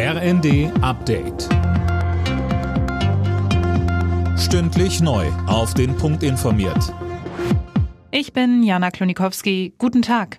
RND Update. Stündlich neu. Auf den Punkt informiert. Ich bin Jana Klonikowski. Guten Tag.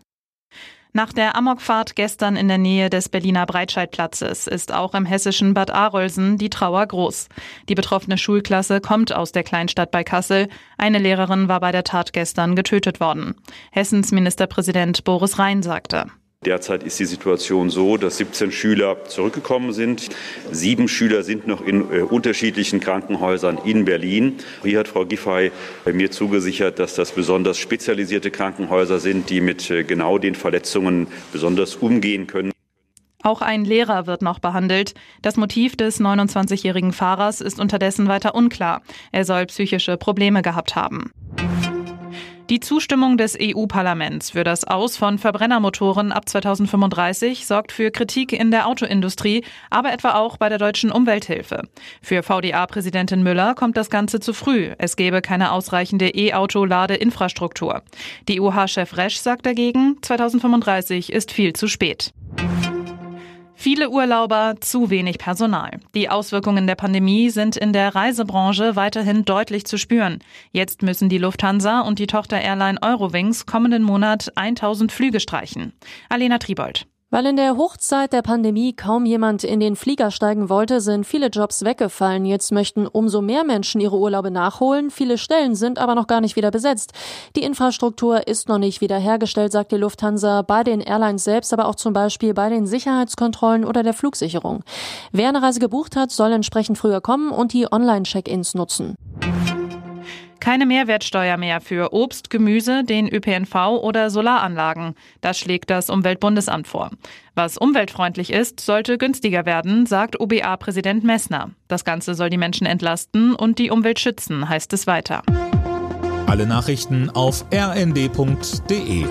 Nach der Amokfahrt gestern in der Nähe des Berliner Breitscheidplatzes ist auch im hessischen Bad Arolsen die Trauer groß. Die betroffene Schulklasse kommt aus der Kleinstadt bei Kassel. Eine Lehrerin war bei der Tat gestern getötet worden. Hessens Ministerpräsident Boris Rhein sagte. Derzeit ist die Situation so, dass 17 Schüler zurückgekommen sind. Sieben Schüler sind noch in äh, unterschiedlichen Krankenhäusern in Berlin. Hier hat Frau Giffey mir zugesichert, dass das besonders spezialisierte Krankenhäuser sind, die mit äh, genau den Verletzungen besonders umgehen können. Auch ein Lehrer wird noch behandelt. Das Motiv des 29-jährigen Fahrers ist unterdessen weiter unklar. Er soll psychische Probleme gehabt haben. Die Zustimmung des EU-Parlaments für das Aus von Verbrennermotoren ab 2035 sorgt für Kritik in der Autoindustrie, aber etwa auch bei der deutschen Umwelthilfe. Für VDA-Präsidentin Müller kommt das Ganze zu früh. Es gäbe keine ausreichende E-Auto-Ladeinfrastruktur. DUH-Chef Resch sagt dagegen, 2035 ist viel zu spät. Viele Urlauber, zu wenig Personal. Die Auswirkungen der Pandemie sind in der Reisebranche weiterhin deutlich zu spüren. Jetzt müssen die Lufthansa und die Tochter-Airline Eurowings kommenden Monat 1000 Flüge streichen. Alena Tribold. Weil in der Hochzeit der Pandemie kaum jemand in den Flieger steigen wollte, sind viele Jobs weggefallen. Jetzt möchten umso mehr Menschen ihre Urlaube nachholen. Viele Stellen sind aber noch gar nicht wieder besetzt. Die Infrastruktur ist noch nicht wiederhergestellt, sagt die Lufthansa, bei den Airlines selbst, aber auch zum Beispiel bei den Sicherheitskontrollen oder der Flugsicherung. Wer eine Reise gebucht hat, soll entsprechend früher kommen und die Online-Check-ins nutzen. Keine Mehrwertsteuer mehr für Obst, Gemüse, den ÖPNV oder Solaranlagen. Das schlägt das Umweltbundesamt vor. Was umweltfreundlich ist, sollte günstiger werden, sagt OBA-Präsident Messner. Das Ganze soll die Menschen entlasten und die Umwelt schützen, heißt es weiter. Alle Nachrichten auf rnd.de